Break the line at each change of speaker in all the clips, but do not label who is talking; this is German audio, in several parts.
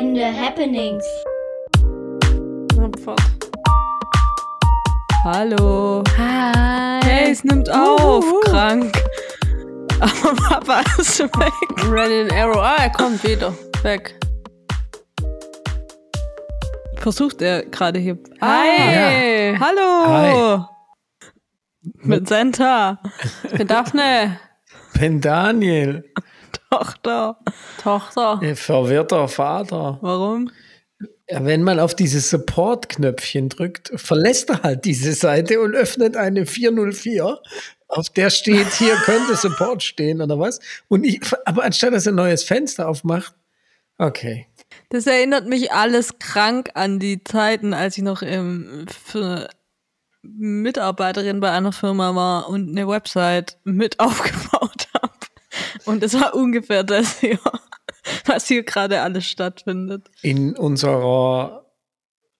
Einschneidende Happenings.
Abfahrt.
Hallo.
Hi.
Hey, es nimmt auf.
Uhuhu.
Krank. Aber Papa ist schon weg.
Running Arrow. Ah, er kommt wieder. Weg.
Versucht er gerade hier.
Hi.
Hallo. Mit Santa.
Mit Daphne.
Ben Daniel,
Tochter.
Tochter.
ihr verwirrter Vater.
Warum?
Wenn man auf dieses Support-Knöpfchen drückt, verlässt er halt diese Seite und öffnet eine 404, auf der steht, hier könnte Support stehen oder was. Und ich, aber anstatt dass er ein neues Fenster aufmacht, okay.
Das erinnert mich alles krank an die Zeiten, als ich noch im, für Mitarbeiterin bei einer Firma war und eine Website mit aufgebaut habe. Und es war ungefähr das hier, was hier gerade alles stattfindet.
In unserer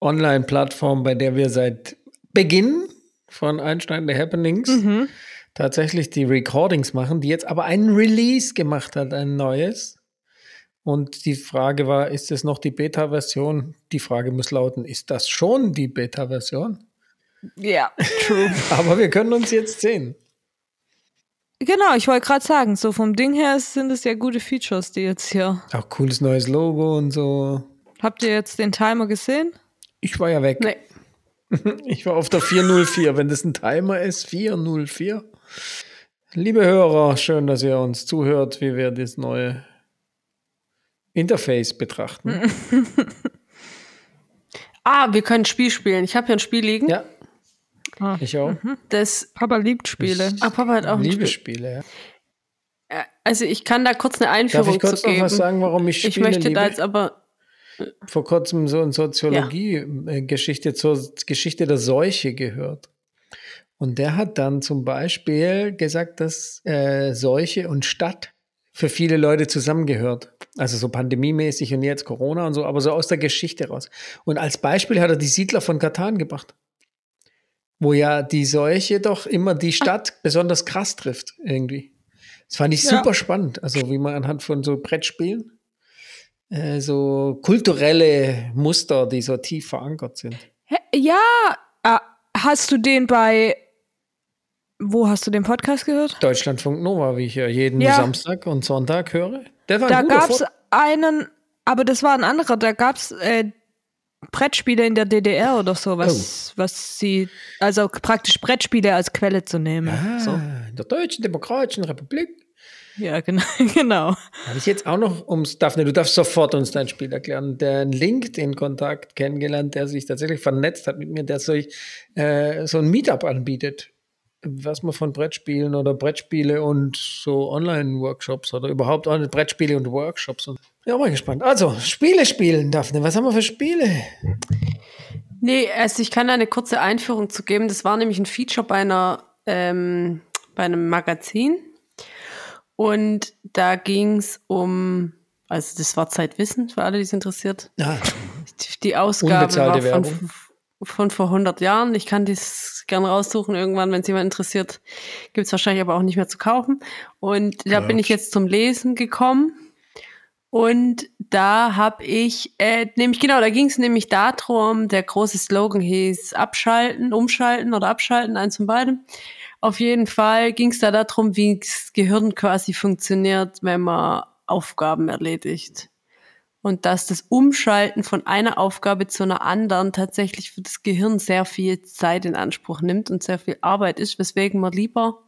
Online-Plattform, bei der wir seit Beginn von Einstein Happenings
Mhm.
tatsächlich die Recordings machen, die jetzt aber einen Release gemacht hat, ein neues. Und die Frage war, ist es noch die Beta-Version? Die Frage muss lauten, ist das schon die Beta-Version?
Ja, true.
Aber wir können uns jetzt sehen.
Genau, ich wollte gerade sagen, so vom Ding her sind es ja gute Features, die jetzt hier.
Auch cooles neues Logo und so.
Habt ihr jetzt den Timer gesehen?
Ich war ja weg.
Nee.
Ich war auf der 404. Wenn das ein Timer ist, 404. Liebe Hörer, schön, dass ihr uns zuhört, wie wir das neue Interface betrachten.
Ah, wir können ein Spiel spielen. Ich habe hier ein Spiel liegen.
Ja,
Ah.
ich auch.
Das.
Papa liebt Spiele.
Ah, Papa hat auch ein Spiel.
Liebesspiele. Ja.
Äh, Also ich kann da kurz eine Einführung
Darf ich kurz
zu
noch was sagen, warum ich
ich
Spiele
möchte
liebe?
da jetzt aber.
vor kurzem so eine Soziologie-Geschichte zur Geschichte der Seuche gehört. Und der hat dann zum Beispiel gesagt, dass äh, Seuche und Stadt für viele Leute zusammengehört. Also so pandemiemäßig und jetzt Corona und so, aber so aus der Geschichte raus. Und als Beispiel hat er die Siedler von Katan gebracht. Wo ja die Seuche doch immer die Stadt besonders krass trifft, irgendwie. Das fand ich
Ja.
super spannend. Also wie man anhand von so Brettspielen äh, so kulturelle Muster, die so tief verankert sind.
Ja, ah, hast du den bei. Wo hast du den Podcast gehört?
Deutschlandfunk Nova, wie ich ja jeden
Ja.
Samstag und Sonntag höre. Der war
Da gab's
Vor
einen, aber das war ein anderer, da gab's äh, Brettspiele in der DDR oder so, was, was sie, also praktisch Brettspiele als Quelle zu nehmen.
ah,
So.
in der Deutschen Demokratischen Republik.
Ja, genau. genau.
Habe ich jetzt auch noch ums Daphne, du darfst sofort uns dein Spiel erklären. Der LinkedIn-Kontakt kennengelernt, der sich tatsächlich vernetzt hat mit mir, der solch, äh, so ein Meetup anbietet. Was man von Brettspielen oder Brettspiele und so Online-Workshops oder überhaupt Brettspiele und Workshops. Und, ja, mal gespannt. Also, Spiele spielen, Daphne. Was haben wir für Spiele?
Nee, also ich kann da eine kurze Einführung zu geben. Das war nämlich ein Feature bei einer ähm, bei einem Magazin. Und da ging es um, also das war Zeitwissen für alle, die es interessiert.
Ah,
Die Ausgabe
Unbezahlte
war von,
Werbung.
Von vor 100 Jahren. Ich kann das gerne raussuchen irgendwann, wenn es jemand interessiert. Gibt es wahrscheinlich aber auch nicht mehr zu kaufen. Und da bin ich jetzt zum Lesen gekommen. Und da habe ich, äh, nämlich genau, da ging es nämlich darum, der große Slogan hieß abschalten, umschalten oder abschalten, eins von beidem. Auf jeden Fall ging es da darum, wie das Gehirn quasi funktioniert, wenn man Aufgaben erledigt. Und dass das Umschalten von einer Aufgabe zu einer anderen tatsächlich für das Gehirn sehr viel Zeit in Anspruch nimmt und sehr viel Arbeit ist, weswegen man lieber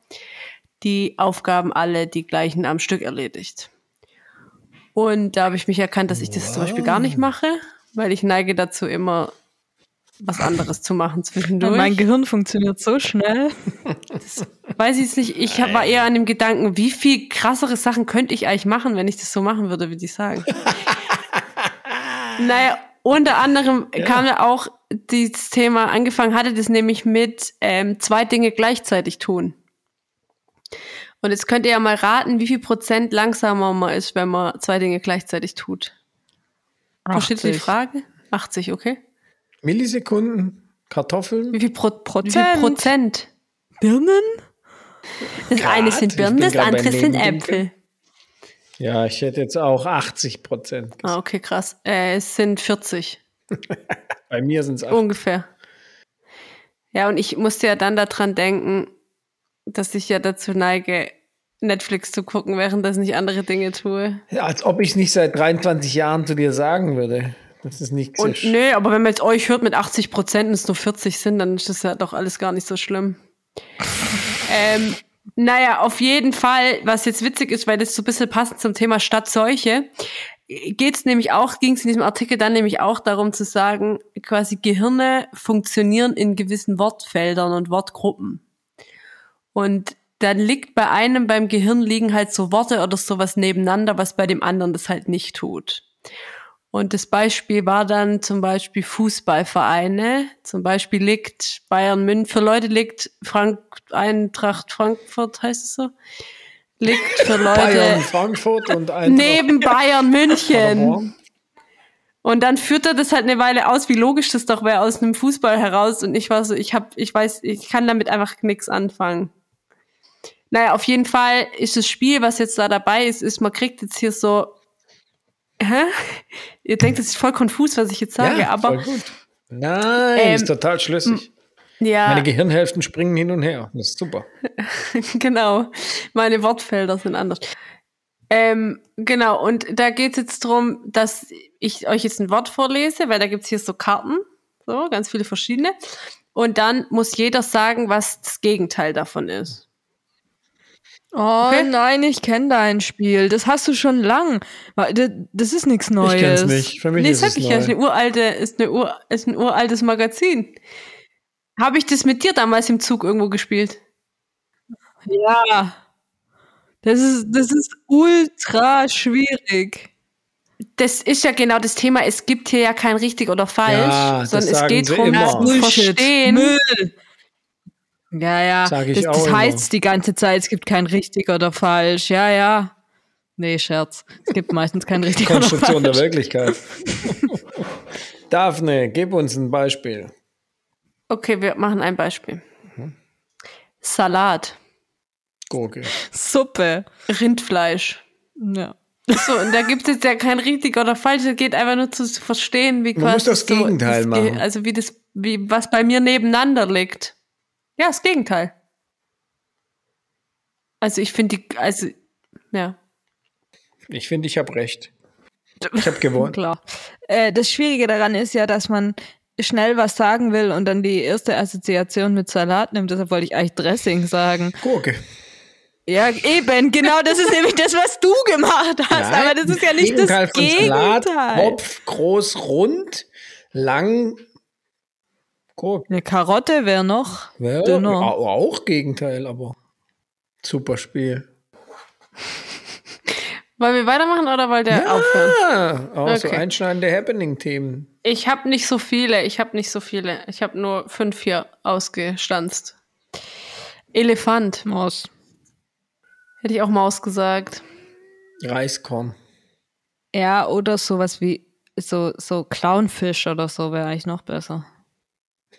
die Aufgaben alle die gleichen am Stück erledigt. Und da habe ich mich erkannt, dass ich das zum Beispiel gar nicht mache, weil ich neige dazu immer was anderes zu machen zwischendurch.
Mein Gehirn funktioniert so schnell.
Weiß ich jetzt nicht, ich war eher an dem Gedanken, wie viel krassere Sachen könnte ich eigentlich machen, wenn ich das so machen würde, wie die sagen. Naja, unter anderem kam ja auch dieses Thema, angefangen hatte das nämlich mit ähm, zwei Dinge gleichzeitig tun. Und jetzt könnt ihr ja mal raten, wie viel Prozent langsamer man ist, wenn man zwei Dinge gleichzeitig tut. Versteht ihr die
80.
Frage? 80, okay.
Millisekunden, Kartoffeln.
Wie viel, Pro
Prozent?
Wie viel Prozent?
Birnen?
Das
Grad.
eine sind Birnen, das andere sind. Äpfel.
Ja, ich hätte jetzt auch 80 Prozent.
Ah, okay, krass. Äh, es sind 40.
Bei mir sind es
Ungefähr. Ja, und ich musste ja dann daran denken, dass ich ja dazu neige, Netflix zu gucken, während das nicht andere Dinge tue.
Ja, als ob ich es nicht seit 23 Jahren zu dir sagen würde. Das ist nicht
Und nö, aber wenn man jetzt euch hört mit 80 Prozent und es nur 40 sind, dann ist das ja doch alles gar nicht so schlimm. ähm, naja, auf jeden Fall, was jetzt witzig ist, weil das so ein bisschen passend zum Thema Stadtseuche, geht es nämlich auch, ging es in diesem Artikel dann nämlich auch darum zu sagen, quasi Gehirne funktionieren in gewissen Wortfeldern und Wortgruppen. Und dann liegt bei einem beim Gehirn liegen halt so Worte oder sowas nebeneinander, was bei dem anderen das halt nicht tut. Und das Beispiel war dann zum Beispiel Fußballvereine. Zum Beispiel liegt Bayern München, für Leute liegt Frank, Eintracht Frankfurt, heißt es so? Liegt für Leute
Bayern, Frankfurt und Eintracht.
neben Bayern München. Und dann führt er das halt eine Weile aus, wie logisch das doch wäre aus einem Fußball heraus. Und ich war so, ich hab, ich weiß, ich kann damit einfach nichts anfangen. Naja, auf jeden Fall ist das Spiel, was jetzt da dabei ist, ist, man kriegt jetzt hier so Hä? Ihr denkt, das ist voll konfus, was ich jetzt sage,
ja,
aber.
Voll gut. Nein, ähm, ist total schlüssig.
Ja.
Meine Gehirnhälften springen hin und her. Das ist super.
genau. Meine Wortfelder sind anders. Ähm, genau, und da geht es jetzt darum, dass ich euch jetzt ein Wort vorlese, weil da gibt es hier so Karten, so ganz viele verschiedene. Und dann muss jeder sagen, was das Gegenteil davon ist.
Oh okay. nein, ich kenne dein Spiel. Das hast du schon lang. Das ist nichts Neues. Ich
kenn's nicht. Für mich nee, ist es ich neu. ja,
ist eine uralte, ist eine Ur, ist ein uraltes Magazin. Habe ich das mit dir damals im Zug irgendwo gespielt?
Ja. Das ist, das ist ultra schwierig.
Das ist ja genau das Thema. Es gibt hier ja kein richtig oder falsch, ja, sondern es geht darum, zu verstehen. Müll. Ja, ja. Sag ich das, auch das heißt die ganze Zeit, es gibt kein richtig oder falsch. Ja, ja. Nee, Scherz. Es gibt meistens kein richtig oder falsch.
Konstruktion der Wirklichkeit. Daphne, gib uns ein Beispiel.
Okay, wir machen ein Beispiel. Mhm. Salat.
Gurke.
Suppe.
Rindfleisch.
Ja.
So, und da gibt es jetzt ja kein richtig oder falsch, es geht einfach nur zu verstehen, wie
Man quasi. muss das Gegenteil
so,
das, machen.
Also wie das, wie was bei mir nebeneinander liegt. Ja, das Gegenteil. Also ich finde die, also, ja.
Ich finde, ich habe recht. Ich habe gewonnen.
Klar. Äh, das Schwierige daran ist ja, dass man schnell was sagen will und dann die erste Assoziation mit Salat nimmt. Deshalb wollte ich eigentlich Dressing sagen.
Gurke.
Ja, eben, genau, das ist nämlich das, was du gemacht hast. Nein, aber das ist ja nicht Gegenteil das Gegenteil. Salat,
Kopf, groß, rund, lang,
Gurke. Eine Karotte wäre noch
ja, dünner. Auch Gegenteil, aber super Spiel.
Wollen wir weitermachen oder wollt ihr ja, aufhören?
Auch okay. so einschneidende Happening-Themen.
Ich habe nicht so viele. Ich habe nicht so viele. Ich habe nur fünf hier ausgestanzt. Elefant.
Maus.
Hätte ich auch Maus gesagt.
Reiskorn.
Ja, oder sowas wie so, so Clownfisch oder so wäre eigentlich noch besser.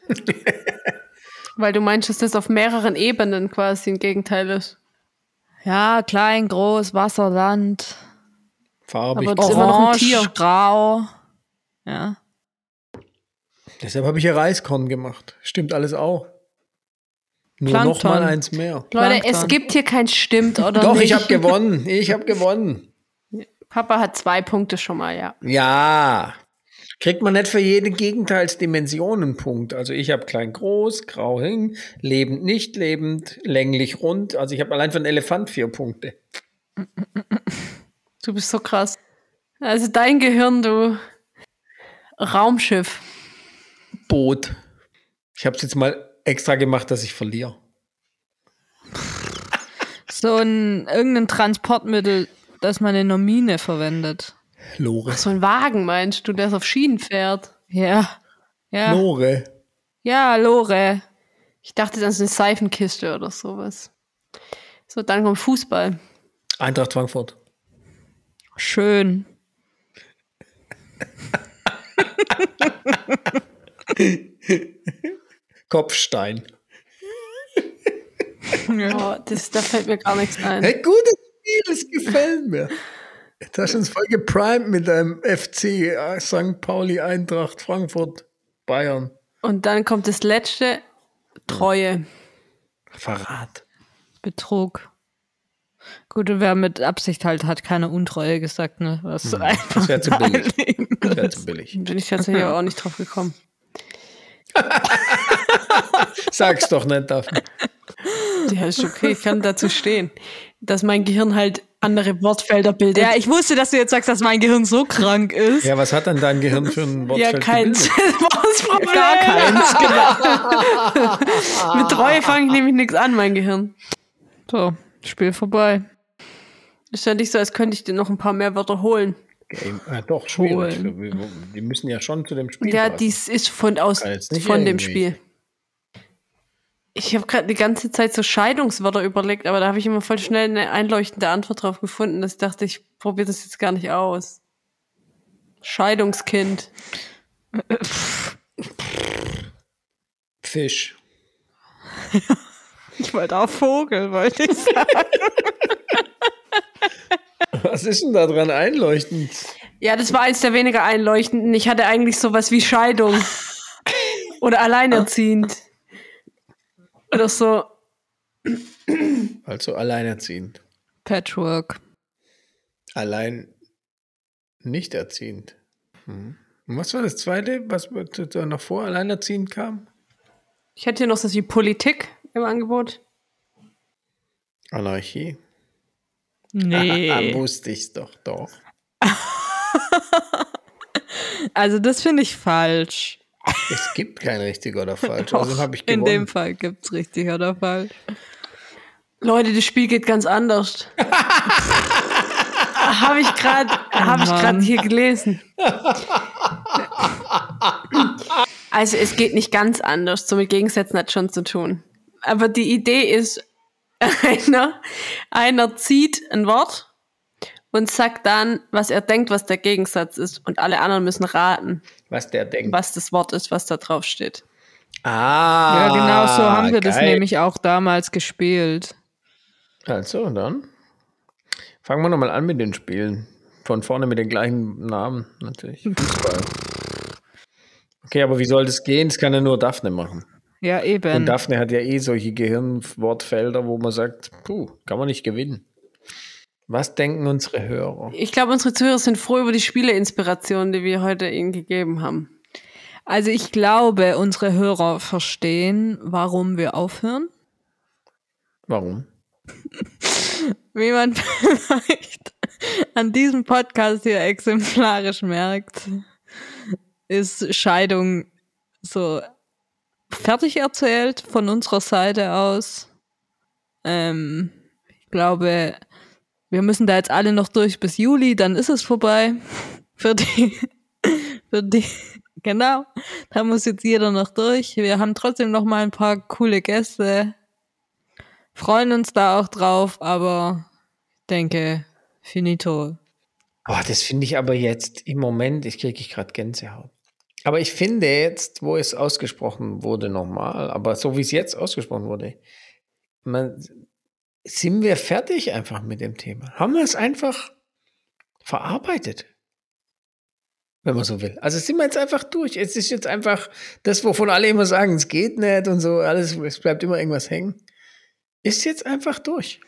Weil du meinst, dass das auf mehreren Ebenen quasi ein Gegenteil ist.
Ja, klein, groß, Wasser, Land.
Farbig,
Aber das ist immer noch ein Tier. grau. Ja.
Deshalb habe ich ja Reiskorn gemacht. Stimmt alles auch. Nur noch mal eins mehr.
Leute, Plankton. es gibt hier kein Stimmt oder
Doch,
nicht.
ich habe gewonnen. Ich habe gewonnen.
Papa hat zwei Punkte schon mal, ja.
Ja. Kriegt man nicht für jede Gegenteilsdimension einen Punkt. Also ich habe klein, groß, grau hin, lebend, nicht lebend, länglich, rund. Also ich habe allein für einen Elefant vier Punkte.
Du bist so krass. Also dein Gehirn, du Raumschiff.
Boot. Ich habe es jetzt mal extra gemacht, dass ich verliere.
So ein irgendein Transportmittel, das man in einer Mine verwendet.
Lore.
Ach, so ein Wagen meinst du, der auf Schienen fährt?
Ja. ja.
Lore.
Ja, Lore.
Ich dachte, das ist eine Seifenkiste oder sowas. So, dann kommt Fußball.
Eintracht Frankfurt.
Schön.
Kopfstein.
Ja. Oh, das, da fällt mir gar nichts ein.
Hey, gutes Spiel, das gefällt mir. Jetzt hast du uns voll geprimed mit deinem FC äh, St. Pauli Eintracht Frankfurt Bayern.
Und dann kommt das letzte, Treue.
Verrat.
Betrug. Gut, und wer mit Absicht halt hat keine Untreue gesagt, ne? Was
Hm,
einfach
Das wäre zu billig. Das wäre zu billig.
Bin ich tatsächlich auch nicht drauf gekommen.
Sag's doch nicht, Daphne.
Ja, ist okay, ich kann dazu stehen. Dass mein Gehirn halt andere Wortfelder bildet.
Ja, ich wusste, dass du jetzt sagst, dass mein Gehirn so krank ist.
Ja, was hat denn dein Gehirn für ein Wortfeld
Ja, keins.
gebildet?
Das war das Problem.
Gar keins, genau.
Mit Treue fange ich nämlich nichts an, mein Gehirn.
So, Spiel vorbei.
Ist ja nicht so, als könnte ich dir noch ein paar mehr Wörter holen.
Game. Ja, doch, schwierig. Die müssen ja schon zu dem Spiel
Ja,
passen.
dies ist von aus von dem. Spiel. Ich habe gerade die ganze Zeit so Scheidungswörter überlegt, aber da habe ich immer voll schnell eine einleuchtende Antwort drauf gefunden, dass ich dachte, ich probiere das jetzt gar nicht aus. Scheidungskind.
Fisch.
Ich wollte auch Vogel, wollte ich sagen.
Was ist denn da dran einleuchtend?
Ja, das war eins der weniger einleuchtenden. Ich hatte eigentlich sowas wie Scheidung. Oder alleinerziehend. Oder so.
Also alleinerziehend.
Patchwork.
Allein nicht erziehend. Hm. Und was war das zweite, was da noch vor alleinerziehend kam?
Ich hätte hier noch so wie Politik im Angebot.
Anarchie.
Nee.
Wusste ich's doch, doch.
Also das finde ich falsch.
Es gibt kein richtig oder falsch. Also habe ich
In
gewonnen.
dem Fall gibt es richtig oder falsch.
Leute, das Spiel geht ganz anders. habe ich gerade habe ich gerade hier gelesen. Also es geht nicht ganz anders, so mit Gegensätzen hat schon zu tun. Aber die Idee ist, einer, einer zieht ein Wort und sagt dann, was er denkt, was der Gegensatz ist. Und alle anderen müssen raten,
Was der denkt.
was das Wort ist, was da drauf steht.
Ah.
Ja, genau so haben wir das
geil.
nämlich auch damals gespielt.
Also, dann fangen wir nochmal an mit den Spielen. Von vorne mit den gleichen Namen, natürlich. Fußball. Okay, aber wie soll das gehen? Das kann ja nur Daphne machen.
Ja,
Und
eben.
Daphne hat ja eh solche Gehirnwortfelder, wo man sagt, puh, kann man nicht gewinnen. Was denken unsere Hörer?
Ich glaube, unsere Zuhörer sind froh über die Spieleinspiration, die wir heute ihnen gegeben haben.
Also ich glaube, unsere Hörer verstehen, warum wir aufhören.
Warum?
Wie man vielleicht an diesem Podcast hier exemplarisch merkt, ist Scheidung so fertig erzählt von unserer Seite aus. Ähm, ich glaube, wir müssen da jetzt alle noch durch bis Juli, dann ist es vorbei. Für die, für die, genau. Da muss jetzt jeder noch durch. Wir haben trotzdem noch mal ein paar coole Gäste freuen uns da auch drauf, aber ich denke, finito.
Boah, das finde ich aber jetzt im Moment, ich kriege ich gerade Gänsehaut. Aber ich finde jetzt, wo es ausgesprochen wurde nochmal, aber so wie es jetzt ausgesprochen wurde, man, sind wir fertig einfach mit dem Thema. Haben wir es einfach verarbeitet. Wenn man so will. Also sind wir jetzt einfach durch. Es ist jetzt einfach das, wovon alle immer sagen, es geht nicht und so, alles, es bleibt immer irgendwas hängen. Ist jetzt einfach durch.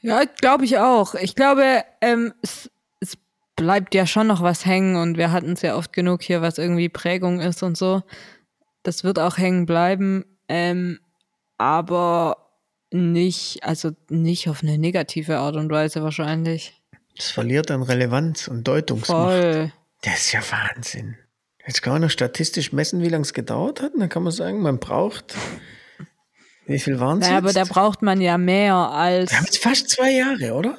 Ja, glaube ich auch. Ich glaube, ähm, es, es bleibt ja schon noch was hängen und wir hatten es ja oft genug hier, was irgendwie Prägung ist und so. Das wird auch hängen bleiben, ähm, aber nicht, also nicht auf eine negative Art und Weise wahrscheinlich.
Es verliert an Relevanz und Deutungsmacht.
Voll.
Das ist ja Wahnsinn. Jetzt kann man noch statistisch messen, wie lange es gedauert hat. Und dann kann man sagen, man braucht. Wie viel waren es?
Naja, aber da braucht man ja mehr als,
Wir haben jetzt fast zwei Jahre, oder?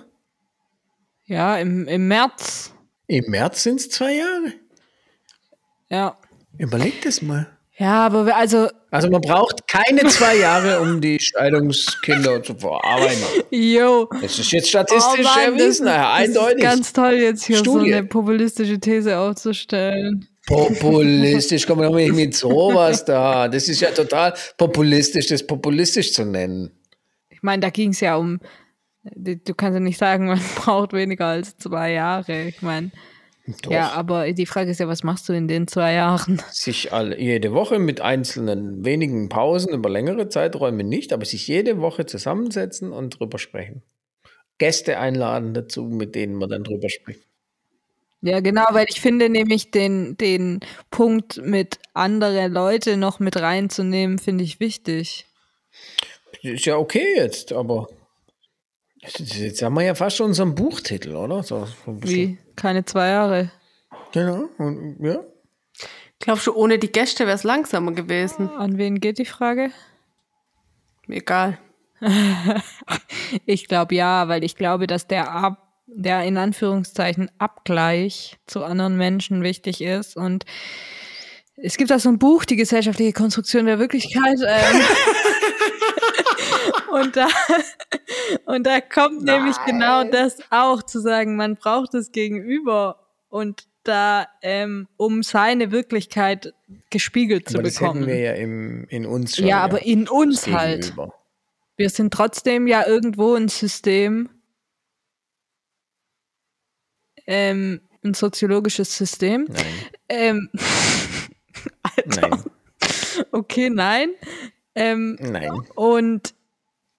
ja, im, im März.
Im März sind es zwei Jahre.
Ja.
Überleg das mal.
Ja, aber wir, also,
Also man braucht keine zwei Jahre, um die Scheidungskinder zu verarbeiten.
yo.
Das ist jetzt statistisch
Oh
erwiesen,
das,
ja,
das
eindeutig.
Ist ganz toll, jetzt hier
Studie.
so eine populistische These aufzustellen.
Populistisch, komm doch nicht mit sowas da. Das ist ja total populistisch, das populistisch zu nennen.
Ich meine, da ging es ja um Du kannst ja nicht sagen, man braucht weniger als zwei Jahre. Ich meine. Ja, aber die Frage ist ja, was machst du in den zwei Jahren?
Sich alle, jede Woche mit einzelnen wenigen Pausen über längere Zeiträume nicht, aber sich jede Woche zusammensetzen und drüber sprechen. Gäste einladen dazu, mit denen man dann drüber spricht.
Ja, genau, weil ich finde nämlich den, den Punkt mit andere Leute noch mit reinzunehmen, finde ich wichtig.
Ist ja okay jetzt, aber jetzt haben wir ja fast schon unseren Buchtitel, oder? So,
Wie? Keine zwei Jahre.
Genau, und, ja.
Glaubst du, ohne die Gäste wäre es langsamer gewesen?
An wen geht die Frage?
Egal.
ich glaube ja, weil ich glaube, dass der Ab der in Anführungszeichen Abgleich zu anderen Menschen wichtig ist. Und es gibt auch so ein Buch, die gesellschaftliche Konstruktion der Wirklichkeit. Ähm, und da, und da kommt Nein. nämlich genau das auch zu sagen, man braucht das Gegenüber und da, ähm, um seine Wirklichkeit gespiegelt aber zu das bekommen.
Das wir ja im, in uns
schon. Ja, aber ja, in uns halt. Wir sind trotzdem ja irgendwo ein System, ähm, ein soziologisches System.
Nein.
Ähm, Alter. Nein. Okay, nein. Ähm,
nein.
Und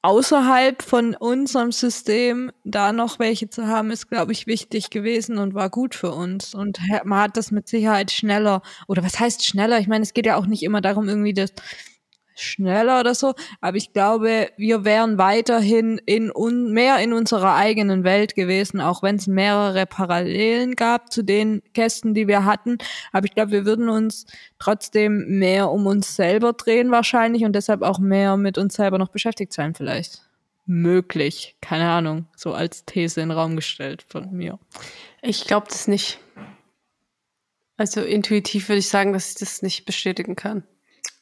außerhalb von unserem System da noch welche zu haben, ist, glaube ich, wichtig gewesen und war gut für uns. Und man hat das mit Sicherheit schneller, oder was heißt schneller? Ich meine, es geht ja auch nicht immer darum, irgendwie das schneller oder so, aber ich glaube, wir wären weiterhin in un mehr in unserer eigenen Welt gewesen, auch wenn es mehrere Parallelen gab zu den Gästen, die wir hatten. Aber ich glaube, wir würden uns trotzdem mehr um uns selber drehen wahrscheinlich und deshalb auch mehr mit uns selber noch beschäftigt sein vielleicht. Möglich, keine Ahnung, so als These in den Raum gestellt von mir.
Ich glaube das nicht. Also intuitiv würde ich sagen, dass ich das nicht bestätigen kann.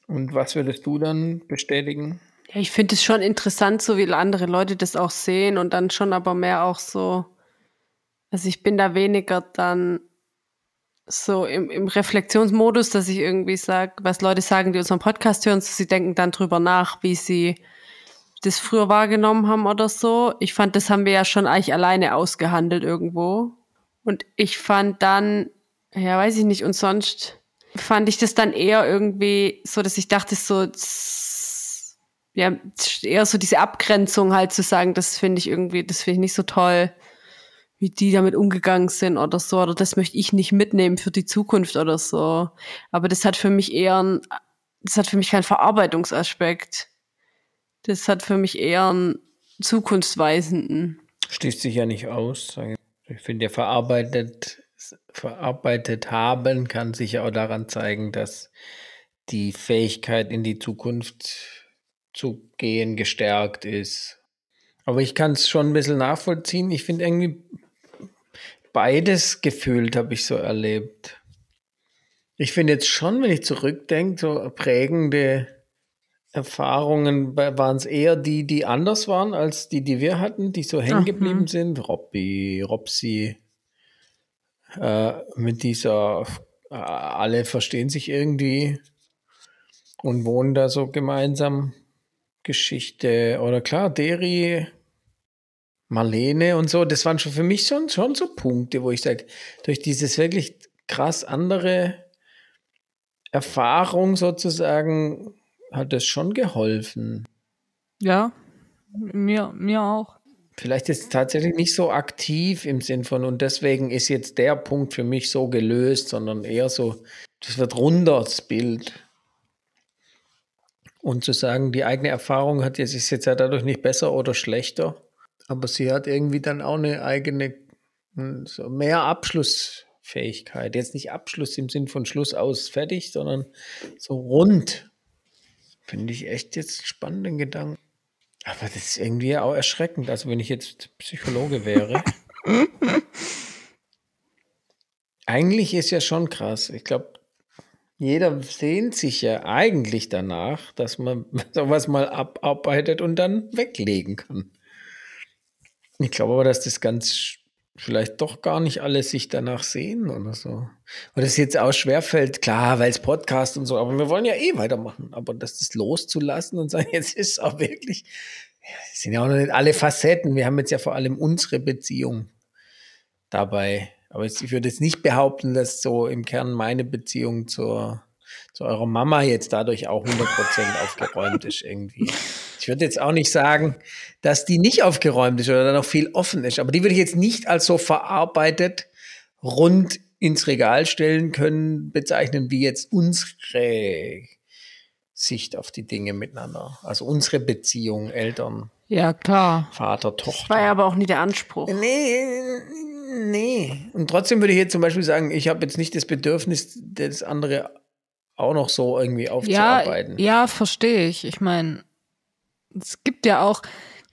Und was würdest du dann bestätigen?
Ja, ich finde es schon interessant, so wie andere Leute das auch sehen und dann schon aber mehr auch so, also ich bin da weniger dann so im, im Reflexionsmodus, dass ich irgendwie sage, was Leute sagen, die unseren Podcast hören, so sie denken dann drüber nach, wie sie das früher wahrgenommen haben oder so. Ich fand, das haben wir ja schon eigentlich alleine ausgehandelt irgendwo. Und ich fand dann, ja, weiß ich nicht, und sonst fand ich das dann eher irgendwie so, dass ich dachte, so, ja, eher so diese Abgrenzung halt zu sagen, das finde ich irgendwie, das finde ich nicht so toll, wie die damit umgegangen sind oder so, oder das möchte ich nicht mitnehmen für die Zukunft oder so. Aber das hat für mich eher ein, das hat für mich keinen Verarbeitungsaspekt. Das hat für mich eher einen zukunftsweisenden.
Schließt sich ja nicht aus. Ich finde, ja verarbeitet verarbeitet haben, kann sich auch daran zeigen, dass die Fähigkeit in die Zukunft zu gehen gestärkt ist. Aber ich kann es schon ein bisschen nachvollziehen. Ich finde irgendwie beides gefühlt habe ich so erlebt. Ich finde jetzt schon, wenn ich zurückdenke, so prägende Erfahrungen waren es eher die, die anders waren als die, die wir hatten, die so hängen geblieben sind. Robby, Robsi, äh, mit dieser, äh, alle verstehen sich irgendwie und wohnen da so gemeinsam. Geschichte oder klar, Deri, Marlene und so, das waren schon für mich schon, schon so Punkte, wo ich sage, durch dieses wirklich krass andere Erfahrung sozusagen hat das schon geholfen.
Ja, mir, mir auch.
Vielleicht ist es tatsächlich nicht so aktiv im Sinn von, und deswegen ist jetzt der Punkt für mich so gelöst, sondern eher so, das wird runter, das Bild. Und zu sagen, die eigene Erfahrung hat jetzt, ist jetzt ja dadurch nicht besser oder schlechter, aber sie hat irgendwie dann auch eine eigene, hm, so mehr Abschlussfähigkeit. Jetzt nicht Abschluss im Sinn von Schluss aus fertig, sondern so rund. Finde ich echt jetzt spannenden Gedanken. Aber das ist irgendwie auch erschreckend. Also, wenn ich jetzt Psychologe wäre. eigentlich ist ja schon krass. Ich glaube, jeder sehnt sich ja eigentlich danach, dass man sowas mal abarbeitet und dann weglegen kann. Ich glaube aber, dass das ganz vielleicht doch gar nicht alle sich danach sehen oder so. Oder es jetzt auch schwerfällt, klar, weil es Podcast und so, aber wir wollen ja eh weitermachen. Aber das ist loszulassen und sagen, jetzt ist es auch wirklich, Es sind ja auch noch nicht alle Facetten. Wir haben jetzt ja vor allem unsere Beziehung dabei. Aber ich würde jetzt nicht behaupten, dass so im Kern meine Beziehung zur, zu eurer Mama jetzt dadurch auch 100% aufgeräumt ist irgendwie. Ich würde jetzt auch nicht sagen, dass die nicht aufgeräumt ist oder da noch viel offen ist. Aber die würde ich jetzt nicht als so verarbeitet rund ins Regal stellen können, bezeichnen wie jetzt unsere Sicht auf die Dinge miteinander. Also unsere Beziehung, Eltern.
Ja, klar.
Vater, Tochter. Das
war ja aber auch nie der Anspruch.
Nee, nee. Und trotzdem würde ich jetzt zum Beispiel sagen, ich habe jetzt nicht das Bedürfnis, das andere auch noch so irgendwie aufzuarbeiten.
Ja, ja verstehe ich. Ich meine, es gibt ja auch,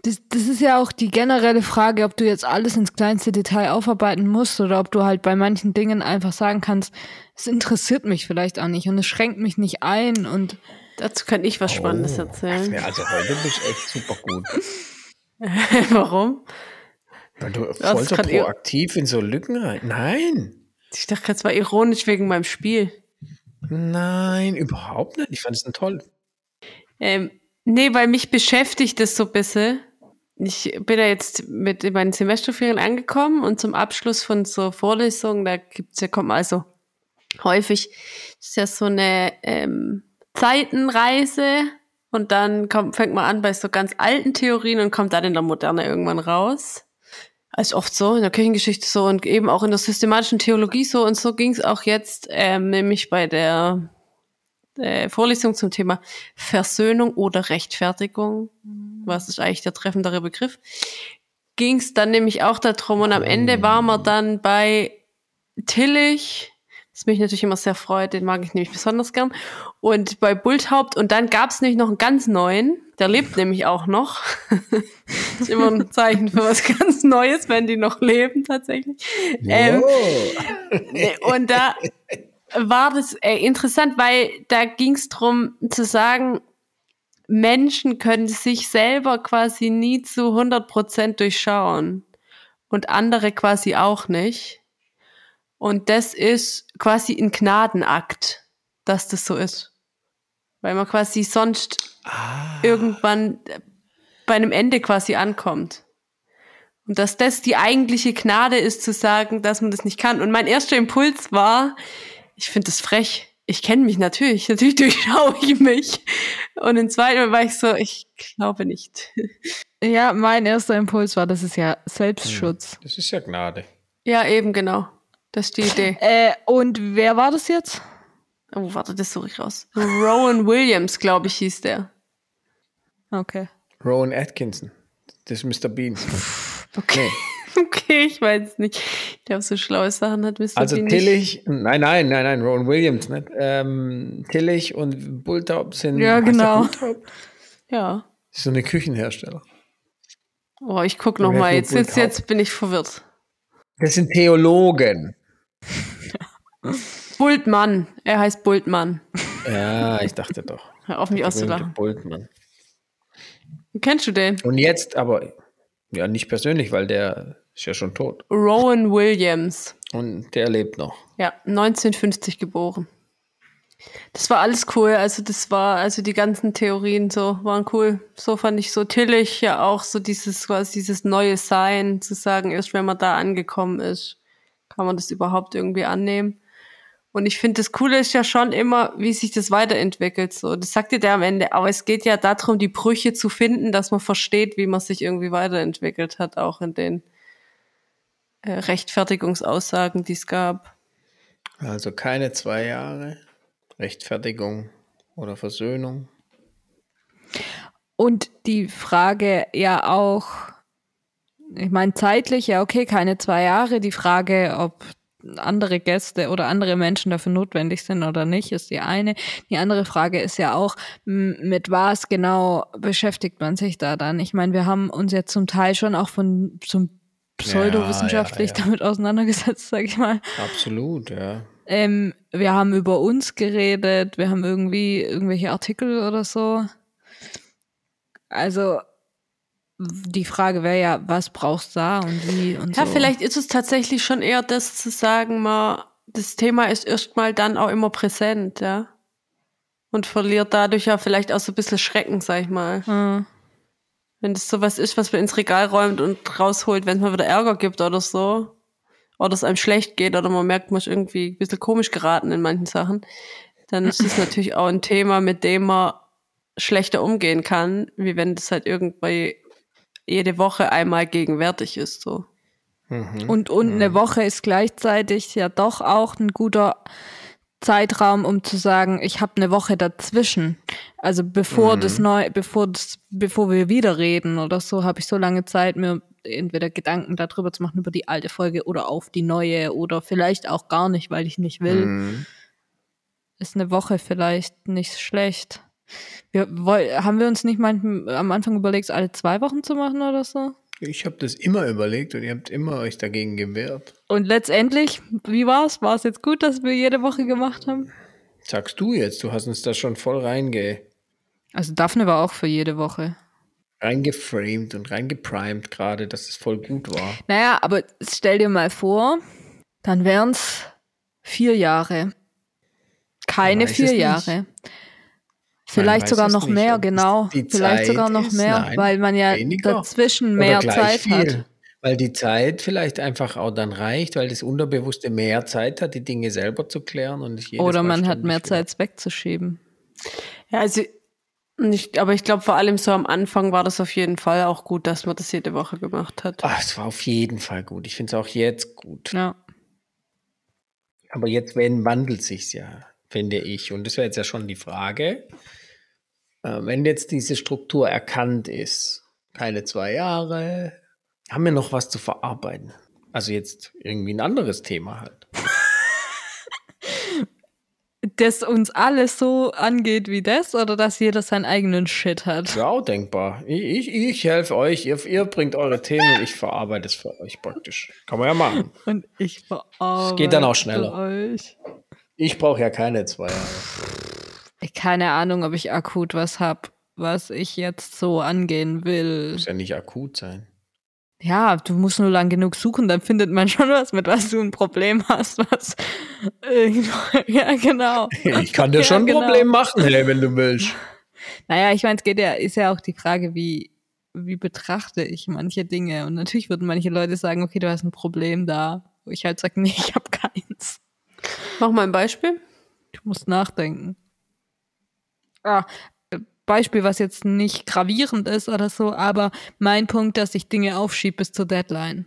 das, das ist ja auch die generelle Frage, ob du jetzt alles ins kleinste Detail aufarbeiten musst oder ob du halt bei manchen Dingen einfach sagen kannst, es interessiert mich vielleicht auch nicht und es schränkt mich nicht ein und
dazu kann ich was Spannendes oh, erzählen.
Ja, also heute bist du echt super gut.
Warum?
Weil du voll so proaktiv in so Lücken rein. Nein.
Ich dachte, das war ironisch wegen meinem Spiel.
Nein, überhaupt nicht. Ich fand es toll.
Ähm, nee, weil mich beschäftigt das so ein bisschen ich bin ja jetzt mit meinen Semesterferien angekommen und zum Abschluss von so Vorlesungen, da gibt's ja, kommt also häufig, ist ja so eine ähm, Zeitenreise und dann kommt, fängt man an bei so ganz alten Theorien und kommt dann in der Moderne irgendwann raus. Als oft so, in der Kirchengeschichte so und eben auch in der systematischen Theologie so und so ging's auch jetzt, ähm, nämlich bei der äh, Vorlesung zum Thema Versöhnung oder Rechtfertigung, mhm. was ist eigentlich der treffendere Begriff, ging es dann nämlich auch darum und am Ende war man dann bei Tillich, das mich natürlich immer sehr freut, den mag ich nämlich besonders gern, und bei Bulthaupt und dann gab es nämlich noch einen ganz neuen, der lebt nämlich auch noch. ist immer ein Zeichen für was ganz Neues, wenn die noch leben tatsächlich. Ähm, und da war das äh, interessant, weil da ging es darum zu sagen, Menschen können sich selber quasi nie zu 100% durchschauen und andere quasi auch nicht. Und das ist quasi ein Gnadenakt, dass das so ist. Weil man quasi sonst ah. irgendwann bei einem Ende quasi ankommt. Und dass das die eigentliche Gnade ist, zu sagen, dass man das nicht kann. Und mein erster Impuls war, ich finde das frech. Ich kenne mich natürlich. Natürlich durchschaue ich mich. Und im zweiten war ich so, ich glaube nicht.
Ja, mein erster Impuls war, das ist ja Selbstschutz. Hm,
das ist ja Gnade.
Ja, eben genau. Das ist die Idee.
Äh, und wer war das jetzt?
Oh, warte, das suche ich raus. Rowan Williams, glaube ich, hieß der.
Okay.
Rowan Atkinson. Das ist Mr. Bean.
Okay. Nee. Okay, ich weiß nicht. Ich glaube, so schlaue Sachen hat Mr.
Also Tillich, nein, nein, nein, nein, Ron Williams, nicht? Ähm, Tillich und Bulltop sind.
Ja, genau.
Ja.
ist so eine Küchenhersteller.
Oh, ich gucke nochmal. Jetzt, jetzt, jetzt bin ich verwirrt.
Das sind Theologen.
Bultmann. Er heißt Bultmann.
Ja, ich dachte doch.
Hör auf mich auszulachen.
Bultmann.
Kennst du den?
Und jetzt aber, ja, nicht persönlich, weil der ist ja schon tot.
Rowan Williams.
Und der lebt noch.
Ja, 1950 geboren. Das war alles cool. Also das war, also die ganzen Theorien so waren cool. So fand ich so tillig ja auch so dieses quasi dieses neue Sein zu sagen, erst wenn man da angekommen ist, kann man das überhaupt irgendwie annehmen. Und ich finde, das Coole ist ja schon immer, wie sich das weiterentwickelt. So, das sagt dir der am Ende. Aber es geht ja darum, die Brüche zu finden, dass man versteht, wie man sich irgendwie weiterentwickelt hat, auch in den äh, Rechtfertigungsaussagen, die es gab.
Also keine zwei Jahre Rechtfertigung oder Versöhnung.
Und die Frage ja auch, ich meine zeitlich, ja okay, keine zwei Jahre. Die Frage, ob andere Gäste oder andere Menschen dafür notwendig sind oder nicht, ist die eine. Die andere Frage ist ja auch, mit was genau beschäftigt man sich da dann? Ich meine, wir haben uns jetzt zum Teil schon auch von zum pseudowissenschaftlich ja, ja, ja. damit auseinandergesetzt, sag ich mal.
Absolut, ja.
Ähm, wir haben über uns geredet, wir haben irgendwie irgendwelche Artikel oder so. Also die Frage wäre ja, was brauchst du da und wie und
ja,
so.
vielleicht ist es tatsächlich schon eher das zu sagen, mal, das Thema ist erstmal dann auch immer präsent, ja. Und verliert dadurch ja vielleicht auch so ein bisschen Schrecken, sag ich mal.
Hm.
Wenn das sowas ist, was man ins Regal räumt und rausholt, wenn es mal wieder Ärger gibt oder so. Oder es einem schlecht geht oder man merkt, man ist irgendwie ein bisschen komisch geraten in manchen Sachen. Dann ist das natürlich auch ein Thema, mit dem man schlechter umgehen kann, wie wenn das halt irgendwie jede Woche einmal gegenwärtig ist, so.
Mhm. Und, und eine Woche ist gleichzeitig ja doch auch ein guter Zeitraum, um zu sagen, ich habe eine Woche dazwischen. Also bevor mhm. das neu, bevor das, bevor wir wieder reden oder so, habe ich so lange Zeit, mir entweder Gedanken darüber zu machen über die alte Folge oder auf die neue oder vielleicht auch gar nicht, weil ich nicht will. Mhm. Ist eine Woche vielleicht nicht schlecht. Wir, haben wir uns nicht manchmal am Anfang überlegt, alle zwei Wochen zu machen oder so?
Ich habe das immer überlegt und ihr habt immer euch dagegen gewehrt.
Und letztendlich, wie war es? War es jetzt gut, dass wir jede Woche gemacht haben?
Sagst du jetzt, du hast uns da schon voll reinge.
Also Daphne war auch für jede Woche.
Reingeframed und reingeprimed gerade, dass es voll gut war.
Naja, aber stell dir mal vor, dann wären es vier Jahre. Keine vier Jahre. Vielleicht sogar noch nicht. mehr, genau. Vielleicht sogar noch ist, mehr, nein, weil man ja weniger. dazwischen mehr Zeit viel. hat.
Weil die Zeit vielleicht einfach auch dann reicht, weil das Unterbewusste mehr Zeit hat, die Dinge selber zu klären und nicht
Oder man hat mehr Zeit, es wegzuschieben.
Ja, also nicht, aber ich glaube, vor allem so am Anfang war das auf jeden Fall auch gut, dass man das jede Woche gemacht hat.
Ach, es war auf jeden Fall gut. Ich finde es auch jetzt gut.
Ja.
Aber jetzt wenn, wandelt sich's ja, finde ich. Und das wäre jetzt ja schon die Frage. Äh, wenn jetzt diese Struktur erkannt ist, keine zwei Jahre, haben wir noch was zu verarbeiten. Also jetzt irgendwie ein anderes Thema halt.
das uns alles so angeht wie das oder dass jeder seinen eigenen Shit hat?
Ja, auch denkbar. Ich, ich, ich helfe euch, ihr, ihr bringt eure Themen und ich verarbeite es für euch praktisch. Kann man ja machen.
Und ich verarbeite
es geht dann auch schneller. Euch. Ich brauche ja keine zwei Jahre
keine Ahnung, ob ich akut was habe, was ich jetzt so angehen will.
Muss ja nicht akut sein.
Ja, du musst nur lang genug suchen, dann findet man schon was, mit was du ein Problem hast, was ja genau.
Ich kann dir ja, schon ein genau. Problem machen, hey, wenn du willst.
Naja, ich meine, es geht ja, ist ja auch die Frage, wie, wie betrachte ich manche Dinge. Und natürlich würden manche Leute sagen, okay, du hast ein Problem da. Wo ich halt sage, nee, ich habe keins.
Mach mal ein Beispiel.
Ich muss nachdenken ah, Beispiel, was jetzt nicht gravierend ist oder so, aber mein Punkt, dass ich Dinge aufschiebe bis zur Deadline.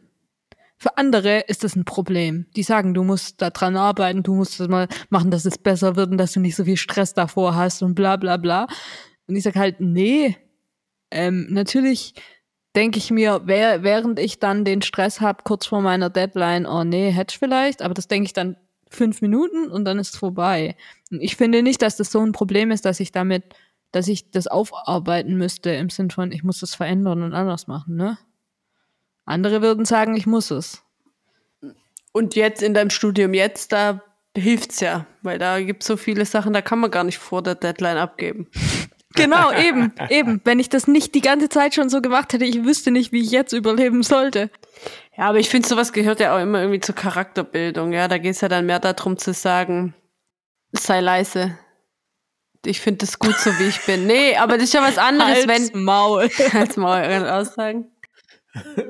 Für andere ist das ein Problem. Die sagen, du musst da dran arbeiten, du musst das mal machen, dass es besser wird und dass du nicht so viel Stress davor hast und bla bla bla. Und ich sag halt, nee. Ähm, natürlich denke ich mir, während ich dann den Stress habe, kurz vor meiner Deadline, oh nee, hätte ich vielleicht, aber das denke ich dann fünf Minuten und dann ist es vorbei. Und ich finde nicht, dass das so ein Problem ist, dass ich damit, dass ich das aufarbeiten müsste im Sinn von, ich muss das verändern und anders machen, ne? Andere würden sagen, ich muss es.
Und jetzt in deinem Studium jetzt, da hilft's ja, weil da gibt es so viele Sachen, da kann man gar nicht vor der Deadline abgeben.
Genau, eben, eben. Wenn ich das nicht die ganze Zeit schon so gemacht hätte, ich wüsste nicht, wie ich jetzt überleben sollte.
Ja, aber ich finde, sowas gehört ja auch immer irgendwie zur Charakterbildung. Ja, da geht es ja dann mehr darum zu sagen, sei leise. Ich finde das gut, so wie ich bin. Nee, aber das ist ja was anderes,
Halt's
wenn.
Maul.
Als Maul aussagen.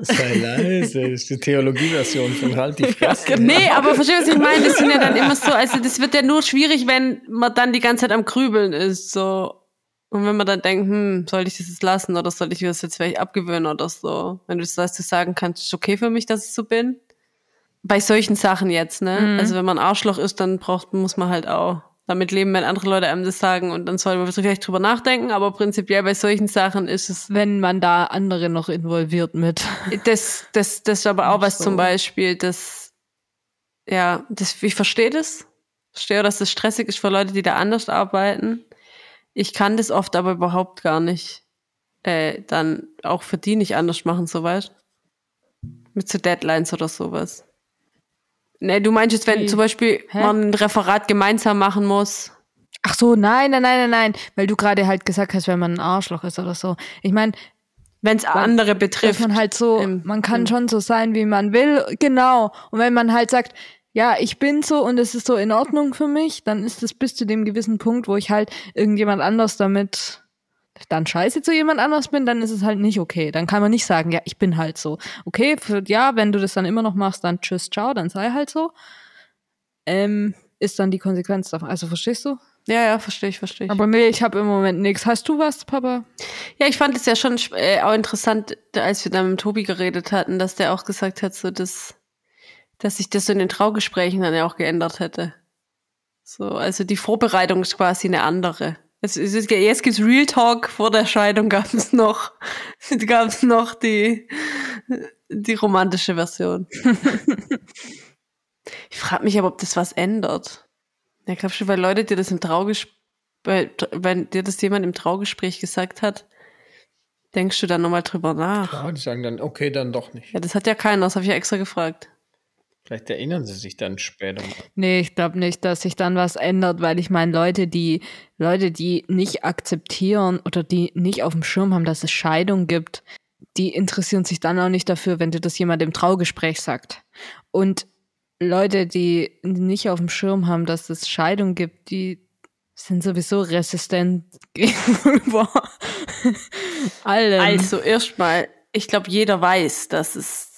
Sei leise, das ist die Theologieversion von Halt die Fresse.
Ja, nee, aber verstehst du, was ich meine? Das sind ja dann immer so, also das wird ja nur schwierig, wenn man dann die ganze Zeit am Grübeln ist. So. Und wenn man dann denkt, hm, soll ich das jetzt lassen oder soll ich das jetzt vielleicht abgewöhnen oder so? Wenn du das weißt, du sagen kannst, ist okay für mich, dass ich so bin. Bei solchen Sachen jetzt, ne? Mhm. Also wenn man Arschloch ist, dann braucht, muss man halt auch damit leben, wenn andere Leute einem das sagen und dann soll man vielleicht drüber nachdenken, aber prinzipiell bei solchen Sachen ist es.
Wenn man da andere noch involviert mit.
Das, das, das ist aber auch was so. zum Beispiel, das, ja, das, ich verstehe das. Ich verstehe, dass das stressig ist für Leute, die da anders arbeiten. Ich kann das oft aber überhaupt gar nicht äh, dann auch für die nicht anders machen, soweit. Mit so Deadlines oder sowas. Ne, du meinst jetzt, wenn Wie? zum Beispiel Hä? man ein Referat gemeinsam machen muss.
Ach so, nein, nein, nein, nein, nein, weil du gerade halt gesagt hast, wenn man ein Arschloch ist oder so. Ich meine,
wenn es andere betrifft.
man halt so, im, man kann im schon so sein, wie man will, genau. Und wenn man halt sagt, ja, ich bin so und es ist so in Ordnung für mich, dann ist es bis zu dem gewissen Punkt, wo ich halt irgendjemand anders damit dann scheiße zu jemand anders bin, dann ist es halt nicht okay. Dann kann man nicht sagen, ja, ich bin halt so. Okay, für, ja, wenn du das dann immer noch machst, dann tschüss, ciao, dann sei halt so. Ähm, ist dann die Konsequenz davon. Also verstehst du?
Ja, ja, verstehe ich, verstehe ich.
Aber nee, ich habe im Moment nichts. Hast du was, Papa?
Ja, ich fand es ja schon äh, auch interessant, als wir dann mit Tobi geredet hatten, dass der auch gesagt hat, so dass, dass sich das so in den Traugesprächen dann ja auch geändert hätte. So, also die Vorbereitung ist quasi eine andere. Es, es ist, jetzt gibt's Real Talk, vor der Scheidung gab es noch, gab's noch die, die romantische Version. ich frage mich aber, ob das was ändert. Ja, glaubst du, weil Leute dir das im Traugespräch, wenn dir das jemand im Traugespräch gesagt hat, denkst du dann nochmal drüber nach?
Ja, die sagen dann, okay, dann doch nicht.
Ja, das hat ja keiner, das habe ich ja extra gefragt.
Vielleicht erinnern sie sich dann später.
Nee, ich glaube nicht, dass sich dann was ändert, weil ich meine, Leute, die, Leute, die nicht akzeptieren oder die nicht auf dem Schirm haben, dass es Scheidung gibt, die interessieren sich dann auch nicht dafür, wenn dir das jemand im Traugespräch sagt. Und Leute, die nicht auf dem Schirm haben, dass es Scheidung gibt, die sind sowieso resistent gegenüber allem.
Also erstmal, ich glaube, jeder weiß, dass es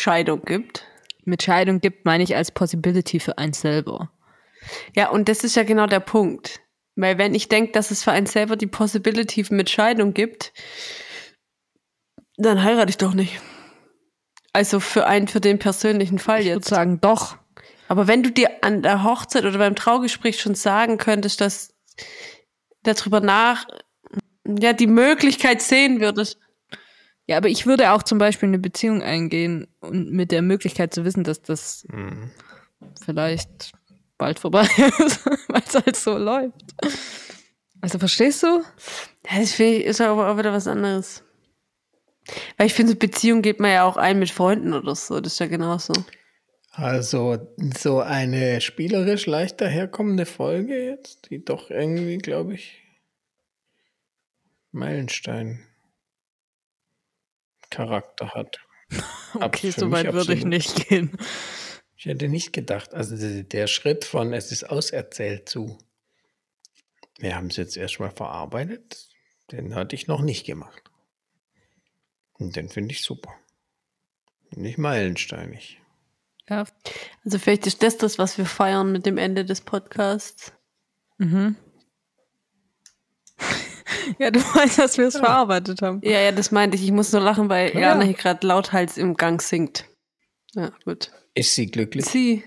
Scheidung gibt.
Mit Scheidung gibt meine ich als Possibility für einen selber.
Ja, und das ist ja genau der Punkt. Weil wenn ich denke, dass es für einen selber die Possibility mit Scheidung gibt, dann heirate ich doch nicht. Also für einen, für den persönlichen Fall
ich
jetzt.
Ich würde sagen, doch.
Aber wenn du dir an der Hochzeit oder beim Traugespräch schon sagen könntest, dass darüber nach, ja, die Möglichkeit sehen würdest,
ja, aber ich würde auch zum Beispiel eine Beziehung eingehen und mit der Möglichkeit zu wissen, dass das mhm. vielleicht bald vorbei ist, weil es halt so läuft. Also verstehst du?
Das ist aber auch wieder was anderes. Weil ich finde, Beziehung geht man ja auch ein mit Freunden oder so. Das ist ja genauso.
Also so eine spielerisch leicht daherkommende Folge jetzt, die doch irgendwie, glaube ich, Meilenstein Charakter hat.
okay, so weit würde ich nicht gehen.
Ich hätte nicht gedacht, also der Schritt von es ist auserzählt zu, wir haben es jetzt erstmal verarbeitet, den hatte ich noch nicht gemacht. Und den finde ich super. Nicht meilensteinig.
Ja, also vielleicht ist das das, was wir feiern mit dem Ende des Podcasts.
Mhm. Ja, du meinst, dass wir es ja. verarbeitet haben.
Ja, ja, das meinte ich. Ich muss nur lachen, weil ja. Jana hier gerade lauthals im Gang singt. Ja, gut.
Ist sie glücklich?
Sie.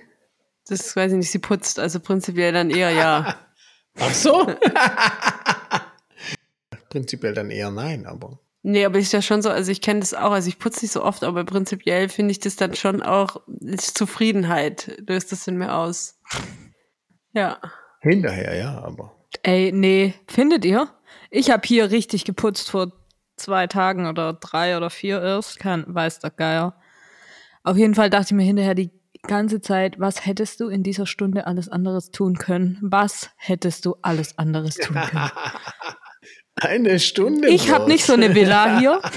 Das weiß ich nicht, sie putzt, also prinzipiell dann eher ja.
Ach so? prinzipiell dann eher nein, aber.
Nee, aber ist ja schon so, also ich kenne das auch, also ich putze nicht so oft, aber prinzipiell finde ich das dann schon auch Zufriedenheit löst das in mir aus. Ja.
Hinterher, ja, aber.
Ey, nee, findet ihr? Ich habe hier richtig geputzt vor zwei Tagen oder drei oder vier erst. Kein weiß der Geier. Auf jeden Fall dachte ich mir hinterher die ganze Zeit, was hättest du in dieser Stunde alles anderes tun können? Was hättest du alles anderes tun können?
Eine Stunde.
Ich habe nicht so eine Villa hier.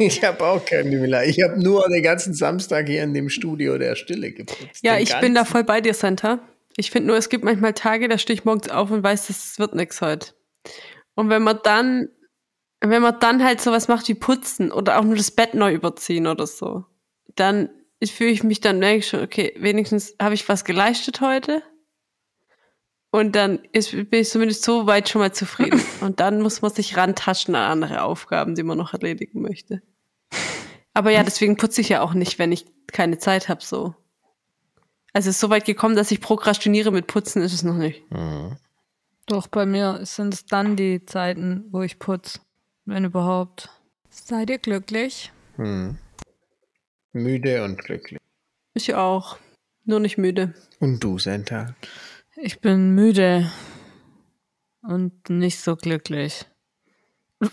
Ich habe auch keine Villa. Ich habe nur den ganzen Samstag hier in dem Studio der Stille geputzt.
Ja, ich bin da voll bei dir, Santa. Ich finde nur, es gibt manchmal Tage, da stehe ich morgens auf und weiß, das wird nichts heute. Und wenn man dann, wenn man dann halt sowas macht wie putzen oder auch nur das Bett neu überziehen oder so, dann fühle ich mich dann, merke ich schon, okay, wenigstens habe ich was geleistet heute. Und dann ist, bin ich zumindest so weit schon mal zufrieden. Und dann muss man sich rantaschen an andere Aufgaben, die man noch erledigen möchte. Aber ja, deswegen putze ich ja auch nicht, wenn ich keine Zeit habe, so. Also es ist so weit gekommen, dass ich prokrastiniere mit Putzen, ist es noch nicht. Mhm.
Doch, bei mir sind es dann die Zeiten, wo ich putze, wenn überhaupt. Seid ihr glücklich?
Mhm. Müde und glücklich.
Ich auch. Nur nicht müde.
Und du, Santa?
Ich bin müde und nicht so glücklich.